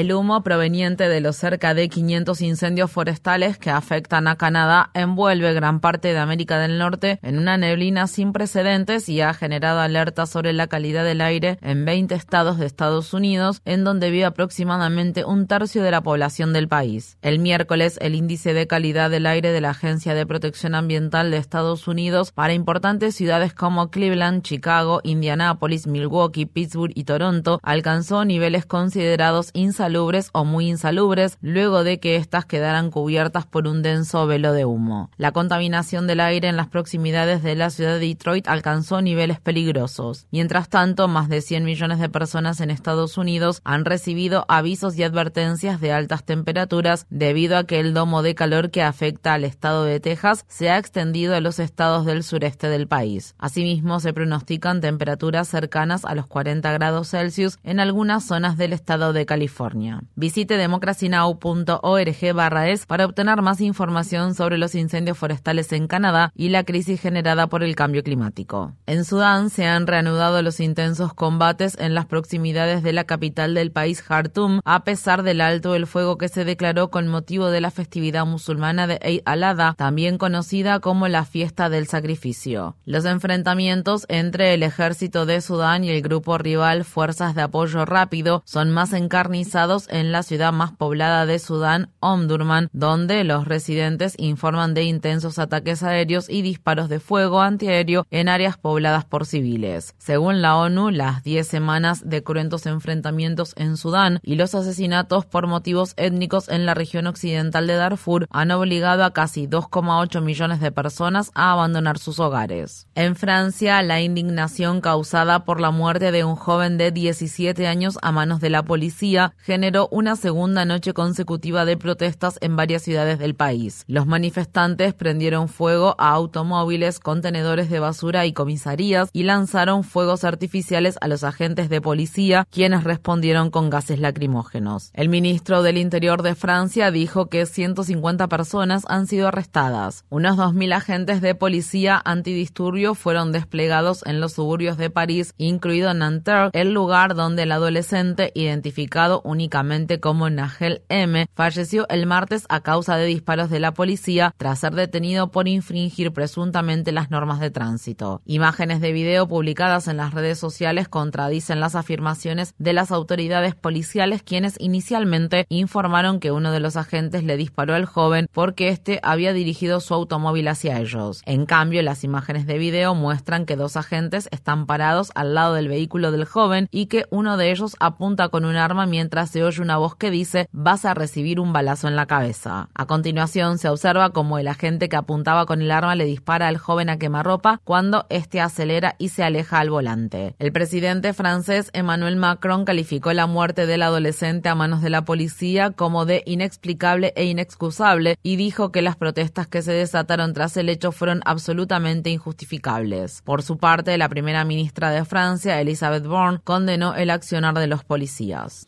El humo proveniente de los cerca de 500 incendios forestales que afectan a Canadá envuelve gran parte de América del Norte en una neblina sin precedentes y ha generado alertas sobre la calidad del aire en 20 estados de Estados Unidos, en donde vive aproximadamente un tercio de la población del país. El miércoles, el índice de calidad del aire de la Agencia de Protección Ambiental de Estados Unidos para importantes ciudades como Cleveland, Chicago, Indianápolis, Milwaukee, Pittsburgh y Toronto alcanzó niveles considerados insalubres insalubres o muy insalubres luego de que éstas quedaran cubiertas por un denso velo de humo. La contaminación del aire en las proximidades de la ciudad de Detroit alcanzó niveles peligrosos. Mientras tanto, más de 100 millones de personas en Estados Unidos han recibido avisos y advertencias de altas temperaturas debido a que el domo de calor que afecta al estado de Texas se ha extendido a los estados del sureste del país. Asimismo, se pronostican temperaturas cercanas a los 40 grados Celsius en algunas zonas del estado de California. Visite democracynow.org barra es para obtener más información sobre los incendios forestales en Canadá y la crisis generada por el cambio climático. En Sudán se han reanudado los intensos combates en las proximidades de la capital del país, Khartoum, a pesar del alto el fuego que se declaró con motivo de la festividad musulmana de Eid al-Adha, también conocida como la fiesta del sacrificio. Los enfrentamientos entre el ejército de Sudán y el grupo rival Fuerzas de Apoyo Rápido son más encarnizados en la ciudad más poblada de Sudán, Omdurman, donde los residentes informan de intensos ataques aéreos y disparos de fuego antiaéreo en áreas pobladas por civiles. Según la ONU, las 10 semanas de cruentos enfrentamientos en Sudán y los asesinatos por motivos étnicos en la región occidental de Darfur han obligado a casi 2,8 millones de personas a abandonar sus hogares. En Francia, la indignación causada por la muerte de un joven de 17 años a manos de la policía generó una segunda noche consecutiva de protestas en varias ciudades del país. Los manifestantes prendieron fuego a automóviles, contenedores de basura y comisarías y lanzaron fuegos artificiales a los agentes de policía, quienes respondieron con gases lacrimógenos. El ministro del Interior de Francia dijo que 150 personas han sido arrestadas. Unos 2.000 agentes de policía antidisturbio fueron desplegados en los suburbios de París, incluido Nanterre, el lugar donde el adolescente identificado únicamente como Nagel M, falleció el martes a causa de disparos de la policía tras ser detenido por infringir presuntamente las normas de tránsito. Imágenes de video publicadas en las redes sociales contradicen las afirmaciones de las autoridades policiales quienes inicialmente informaron que uno de los agentes le disparó al joven porque éste había dirigido su automóvil hacia ellos. En cambio, las imágenes de video muestran que dos agentes están parados al lado del vehículo del joven y que uno de ellos apunta con un arma mientras se oye una voz que dice vas a recibir un balazo en la cabeza. A continuación se observa como el agente que apuntaba con el arma le dispara al joven a quemarropa cuando éste acelera y se aleja al volante. El presidente francés Emmanuel Macron calificó la muerte del adolescente a manos de la policía como de inexplicable e inexcusable y dijo que las protestas que se desataron tras el hecho fueron absolutamente injustificables. Por su parte, la primera ministra de Francia, Elisabeth Borne, condenó el accionar de los policías.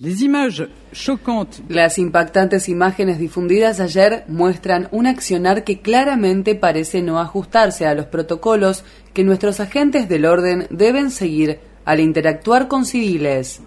Las impactantes imágenes difundidas ayer muestran un accionar que claramente parece no ajustarse a los protocolos que nuestros agentes del orden deben seguir al interactuar con civiles.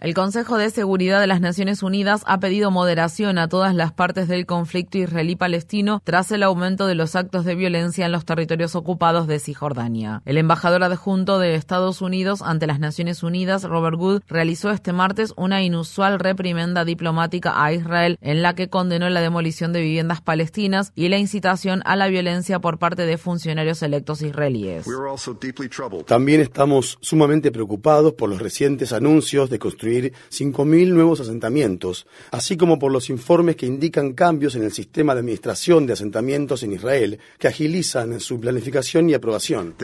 El Consejo de Seguridad de las Naciones Unidas ha pedido moderación a todas las partes del conflicto israelí-palestino tras el aumento de los actos de violencia en los territorios ocupados de Cisjordania. El embajador adjunto de Estados Unidos ante las Naciones Unidas, Robert Wood, realizó este martes una inusual reprimenda diplomática a Israel en la que condenó la demolición de viviendas palestinas y la incitación a la violencia por parte de funcionarios electos israelíes. También estamos sumamente preocupados preocupados por los recientes anuncios de construir 5.000 nuevos asentamientos, así como por los informes que indican cambios en el sistema de administración de asentamientos en Israel que agilizan su planificación y aprobación.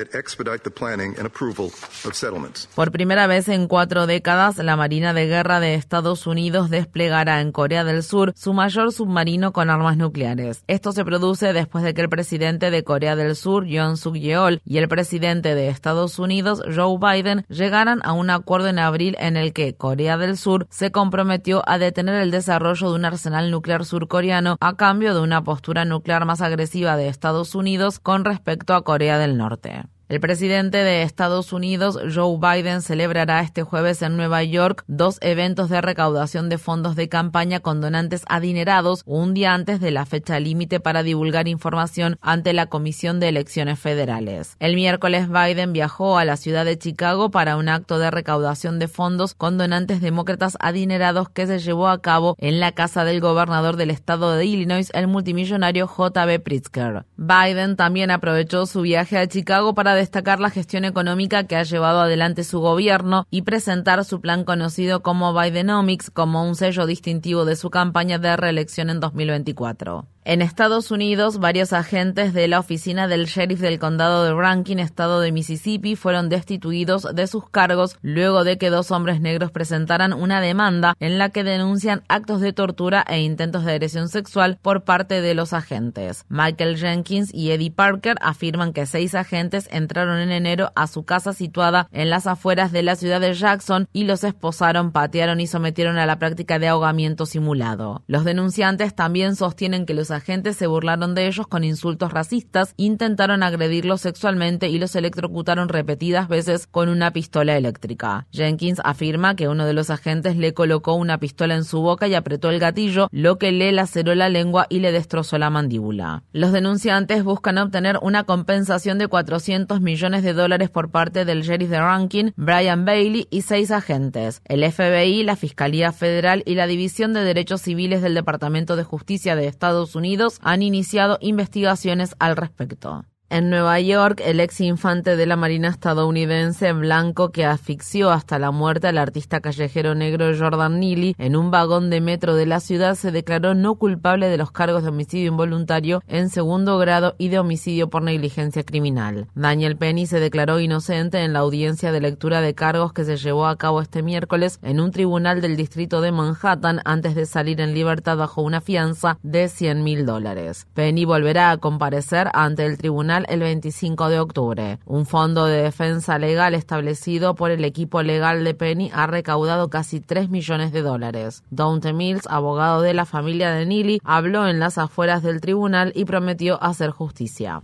Por primera vez en cuatro décadas, la Marina de Guerra de Estados Unidos desplegará en Corea del Sur su mayor submarino con armas nucleares. Esto se produce después de que el presidente de Corea del Sur, Yoon Suk Yeol, y el presidente de Estados Unidos, Joe Biden, llegaran a un acuerdo en abril en el que Corea del Sur se comprometió a detener el desarrollo de un arsenal nuclear surcoreano a cambio de una postura nuclear más agresiva de Estados Unidos con respecto a Corea del Norte. El presidente de Estados Unidos, Joe Biden, celebrará este jueves en Nueva York dos eventos de recaudación de fondos de campaña con donantes adinerados un día antes de la fecha límite para divulgar información ante la Comisión de Elecciones Federales. El miércoles Biden viajó a la ciudad de Chicago para un acto de recaudación de fondos con donantes demócratas adinerados que se llevó a cabo en la casa del gobernador del estado de Illinois, el multimillonario J.B. Pritzker. Biden también aprovechó su viaje a Chicago para destacar la gestión económica que ha llevado adelante su gobierno y presentar su plan conocido como Bidenomics como un sello distintivo de su campaña de reelección en 2024. En Estados Unidos, varios agentes de la oficina del sheriff del condado de Rankin, estado de Mississippi, fueron destituidos de sus cargos luego de que dos hombres negros presentaran una demanda en la que denuncian actos de tortura e intentos de agresión sexual por parte de los agentes. Michael Jenkins y Eddie Parker afirman que seis agentes entraron en enero a su casa situada en las afueras de la ciudad de Jackson y los esposaron, patearon y sometieron a la práctica de ahogamiento simulado. Los denunciantes también sostienen que los agentes se burlaron de ellos con insultos racistas, intentaron agredirlos sexualmente y los electrocutaron repetidas veces con una pistola eléctrica. Jenkins afirma que uno de los agentes le colocó una pistola en su boca y apretó el gatillo, lo que le laceró la lengua y le destrozó la mandíbula. Los denunciantes buscan obtener una compensación de 400 millones de dólares por parte del sheriff de Rankin, Brian Bailey, y seis agentes. El FBI, la Fiscalía Federal y la División de Derechos Civiles del Departamento de Justicia de Estados Unidos han iniciado investigaciones al respecto. En Nueva York, el ex infante de la Marina estadounidense blanco que asfixió hasta la muerte al artista callejero negro Jordan Neely en un vagón de metro de la ciudad se declaró no culpable de los cargos de homicidio involuntario en segundo grado y de homicidio por negligencia criminal. Daniel Penny se declaró inocente en la audiencia de lectura de cargos que se llevó a cabo este miércoles en un tribunal del distrito de Manhattan antes de salir en libertad bajo una fianza de 100 mil dólares. Penny volverá a comparecer ante el tribunal el 25 de octubre. Un fondo de defensa legal establecido por el equipo legal de Penny ha recaudado casi 3 millones de dólares. Daunte Mills, abogado de la familia de Neely, habló en las afueras del tribunal y prometió hacer justicia.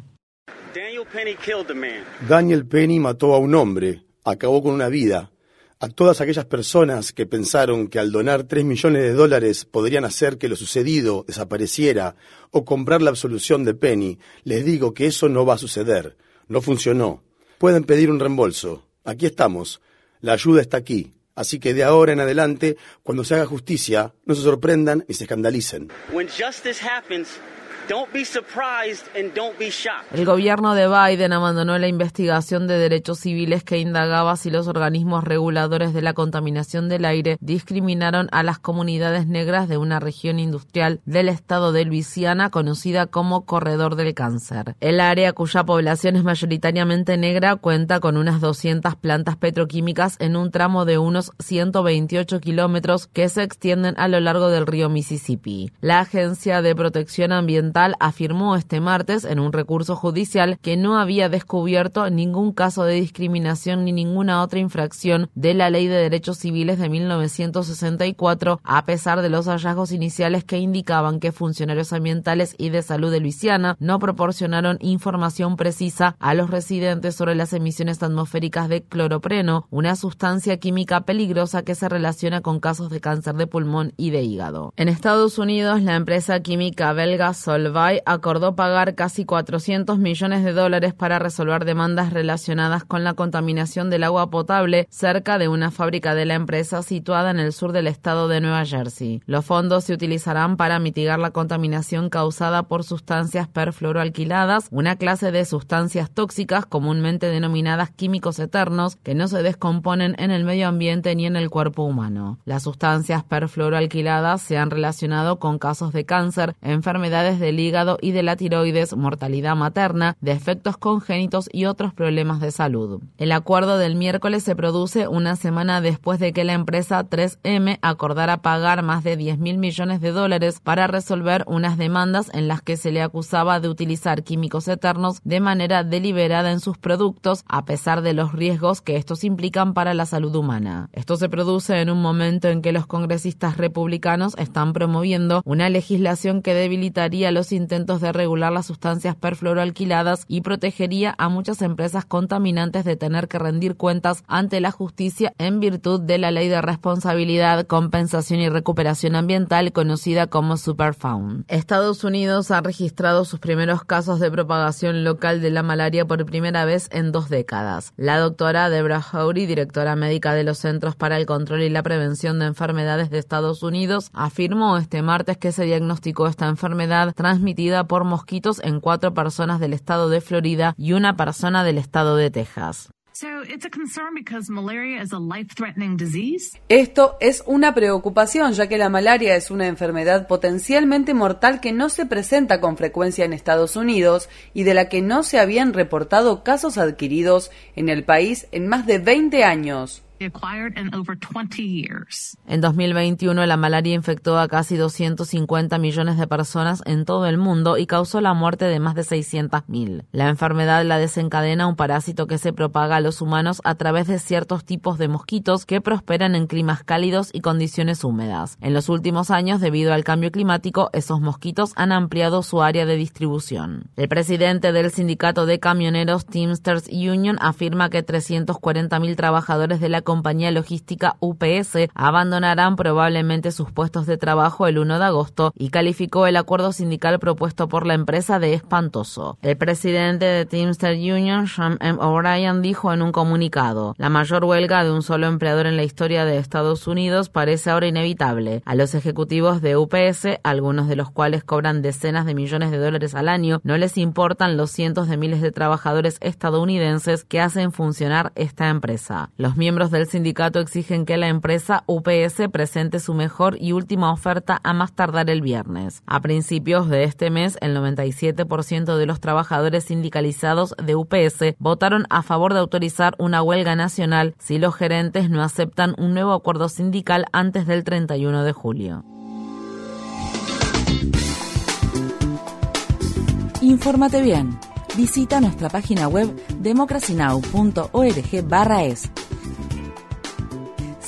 Daniel Penny mató a un hombre, acabó con una vida. A todas aquellas personas que pensaron que al donar 3 millones de dólares podrían hacer que lo sucedido desapareciera o comprar la absolución de Penny, les digo que eso no va a suceder. No funcionó. Pueden pedir un reembolso. Aquí estamos. La ayuda está aquí. Así que de ahora en adelante, cuando se haga justicia, no se sorprendan y se escandalicen. El gobierno de Biden abandonó la investigación de derechos civiles que indagaba si los organismos reguladores de la contaminación del aire discriminaron a las comunidades negras de una región industrial del estado de Luisiana conocida como Corredor del Cáncer. El área cuya población es mayoritariamente negra cuenta con unas 200 plantas petroquímicas en un tramo de unos 128 kilómetros que se extienden a lo largo del río Mississippi. La Agencia de Protección Ambiental afirmó este martes en un recurso judicial que no había descubierto ningún caso de discriminación ni ninguna otra infracción de la Ley de Derechos Civiles de 1964, a pesar de los hallazgos iniciales que indicaban que funcionarios ambientales y de salud de Luisiana no proporcionaron información precisa a los residentes sobre las emisiones atmosféricas de cloropreno, una sustancia química peligrosa que se relaciona con casos de cáncer de pulmón y de hígado. En Estados Unidos, la empresa química belga Sol Solvay acordó pagar casi 400 millones de dólares para resolver demandas relacionadas con la contaminación del agua potable cerca de una fábrica de la empresa situada en el sur del estado de Nueva Jersey. Los fondos se utilizarán para mitigar la contaminación causada por sustancias perfluoroalquiladas, una clase de sustancias tóxicas comúnmente denominadas químicos eternos que no se descomponen en el medio ambiente ni en el cuerpo humano. Las sustancias perfluoroalquiladas se han relacionado con casos de cáncer, enfermedades del hígado y de la tiroides, mortalidad materna, defectos congénitos y otros problemas de salud. El acuerdo del miércoles se produce una semana después de que la empresa 3M acordara pagar más de 10 mil millones de dólares para resolver unas demandas en las que se le acusaba de utilizar químicos eternos de manera deliberada en sus productos, a pesar de los riesgos que estos implican para la salud humana. Esto se produce en un momento en que los congresistas republicanos están promoviendo una legislación que debilitaría los intentos de regular las sustancias perfluoroalquiladas y protegería a muchas empresas contaminantes de tener que rendir cuentas ante la justicia en virtud de la ley de responsabilidad, compensación y recuperación ambiental conocida como Superfound. Estados Unidos ha registrado sus primeros casos de propagación local de la malaria por primera vez en dos décadas. La doctora Debra Howry, directora médica de los Centros para el Control y la Prevención de Enfermedades de Estados Unidos, afirmó este martes que se diagnosticó esta enfermedad transmitida por mosquitos en cuatro personas del estado de Florida y una persona del estado de Texas. Esto es una preocupación ya que la malaria es una enfermedad potencialmente mortal que no se presenta con frecuencia en Estados Unidos y de la que no se habían reportado casos adquiridos en el país en más de 20 años. En 2021, la malaria infectó a casi 250 millones de personas en todo el mundo y causó la muerte de más de 600.000. La enfermedad la desencadena un parásito que se propaga a los humanos a través de ciertos tipos de mosquitos que prosperan en climas cálidos y condiciones húmedas. En los últimos años, debido al cambio climático, esos mosquitos han ampliado su área de distribución. El presidente del sindicato de camioneros Teamsters Union afirma que 340.000 trabajadores de la compañía logística UPS abandonarán probablemente sus puestos de trabajo el 1 de agosto y calificó el acuerdo sindical propuesto por la empresa de espantoso. El presidente de Teamster Union, Sean M. O'Brien, dijo en un comunicado, la mayor huelga de un solo empleador en la historia de Estados Unidos parece ahora inevitable. A los ejecutivos de UPS, algunos de los cuales cobran decenas de millones de dólares al año, no les importan los cientos de miles de trabajadores estadounidenses que hacen funcionar esta empresa. Los miembros del sindicato exigen que la empresa UPS presente su mejor y última oferta a más tardar el viernes. A principios de este mes, el 97% de los trabajadores sindicalizados de UPS votaron a favor de autorizar una huelga nacional si los gerentes no aceptan un nuevo acuerdo sindical antes del 31 de julio. Infórmate bien. Visita nuestra página web democracynow.org/es.